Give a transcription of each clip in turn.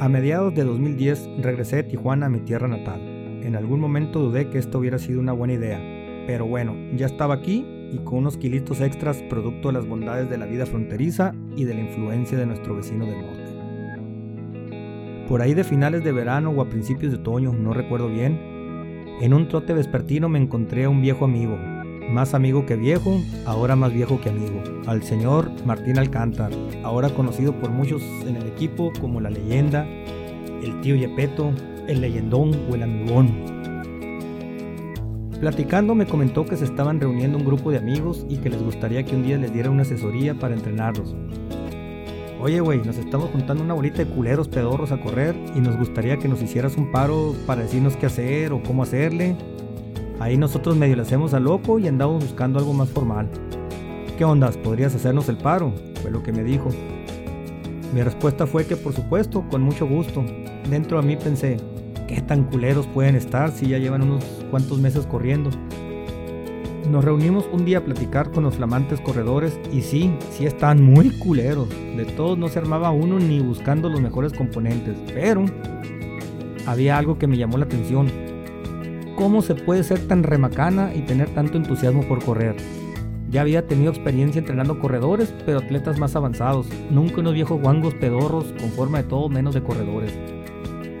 A mediados de 2010 regresé de Tijuana a mi tierra natal. En algún momento dudé que esto hubiera sido una buena idea, pero bueno, ya estaba aquí y con unos kilitos extras producto de las bondades de la vida fronteriza y de la influencia de nuestro vecino del norte. Por ahí de finales de verano o a principios de otoño, no recuerdo bien, en un trote vespertino me encontré a un viejo amigo, más amigo que viejo, ahora más viejo que amigo, al señor Martín Alcántar, ahora conocido por muchos en el equipo como la leyenda, el tío Yepeto, el leyendón o el amigón. Platicando me comentó que se estaban reuniendo un grupo de amigos y que les gustaría que un día les diera una asesoría para entrenarlos. Oye, güey, nos estamos juntando una bolita de culeros pedorros a correr y nos gustaría que nos hicieras un paro para decirnos qué hacer o cómo hacerle. Ahí nosotros medio le hacemos a loco y andamos buscando algo más formal. ¿Qué ondas? ¿Podrías hacernos el paro? Fue lo que me dijo. Mi respuesta fue que por supuesto, con mucho gusto. Dentro de mí pensé, ¿qué tan culeros pueden estar si ya llevan unos cuantos meses corriendo? Nos reunimos un día a platicar con los flamantes corredores y sí, sí están muy culeros. De todos no se armaba uno ni buscando los mejores componentes, pero había algo que me llamó la atención cómo se puede ser tan remacana y tener tanto entusiasmo por correr. Ya había tenido experiencia entrenando corredores, pero atletas más avanzados, nunca unos viejos guangos pedorros con forma de todo menos de corredores.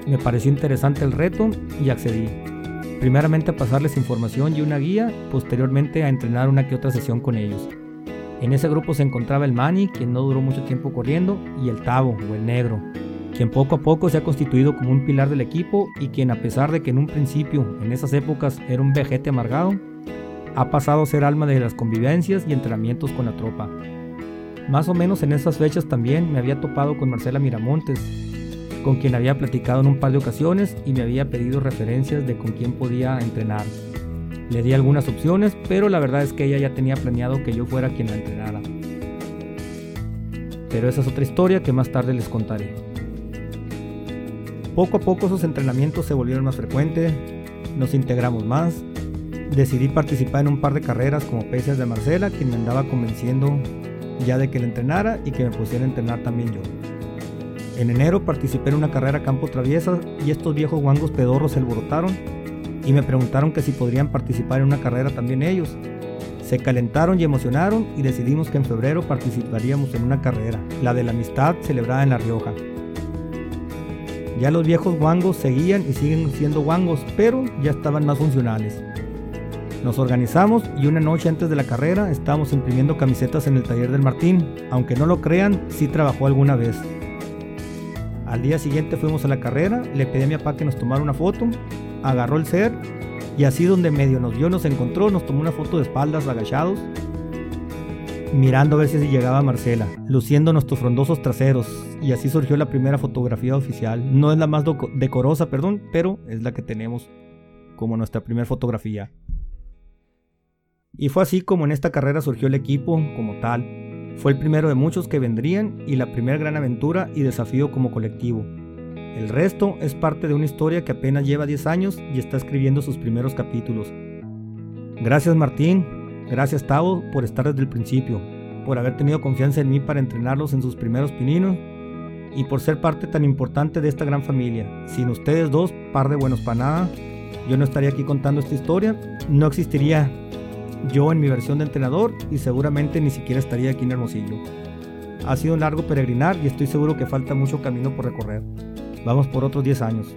Me pareció interesante el reto y accedí. Primeramente a pasarles información y una guía, posteriormente a entrenar una que otra sesión con ellos. En ese grupo se encontraba el Mani, quien no duró mucho tiempo corriendo, y el Tavo, o el Negro, quien poco a poco se ha constituido como un pilar del equipo y quien a pesar de que en un principio, en esas épocas, era un vejete amargado, ha pasado a ser alma de las convivencias y entrenamientos con la tropa. Más o menos en esas fechas también me había topado con Marcela Miramontes, con quien había platicado en un par de ocasiones y me había pedido referencias de con quién podía entrenar. Le di algunas opciones, pero la verdad es que ella ya tenía planeado que yo fuera quien la entrenara. Pero esa es otra historia que más tarde les contaré. Poco a poco esos entrenamientos se volvieron más frecuentes, nos integramos más, decidí participar en un par de carreras como pesas de Marcela, quien me andaba convenciendo ya de que la entrenara y que me pusiera a entrenar también yo. En enero participé en una carrera campo traviesa y estos viejos guangos pedorros se alborotaron y me preguntaron que si podrían participar en una carrera también ellos. Se calentaron y emocionaron y decidimos que en febrero participaríamos en una carrera, la de la amistad celebrada en La Rioja. Ya los viejos guangos seguían y siguen siendo guangos, pero ya estaban más funcionales. Nos organizamos y una noche antes de la carrera estábamos imprimiendo camisetas en el taller del Martín. Aunque no lo crean, sí trabajó alguna vez. Al día siguiente fuimos a la carrera, le pedí a mi papá que nos tomara una foto, agarró el ser y así donde medio nos vio, nos encontró, nos tomó una foto de espaldas agachados mirando a ver si llegaba Marcela, luciendo nuestros frondosos traseros, y así surgió la primera fotografía oficial. No es la más decorosa, perdón, pero es la que tenemos como nuestra primera fotografía. Y fue así como en esta carrera surgió el equipo como tal. Fue el primero de muchos que vendrían y la primera gran aventura y desafío como colectivo. El resto es parte de una historia que apenas lleva 10 años y está escribiendo sus primeros capítulos. Gracias Martín, Gracias Tavo por estar desde el principio, por haber tenido confianza en mí para entrenarlos en sus primeros pininos y por ser parte tan importante de esta gran familia. Sin ustedes dos, par de buenos para nada, yo no estaría aquí contando esta historia, no existiría yo en mi versión de entrenador y seguramente ni siquiera estaría aquí en Hermosillo. Ha sido un largo peregrinar y estoy seguro que falta mucho camino por recorrer. Vamos por otros 10 años.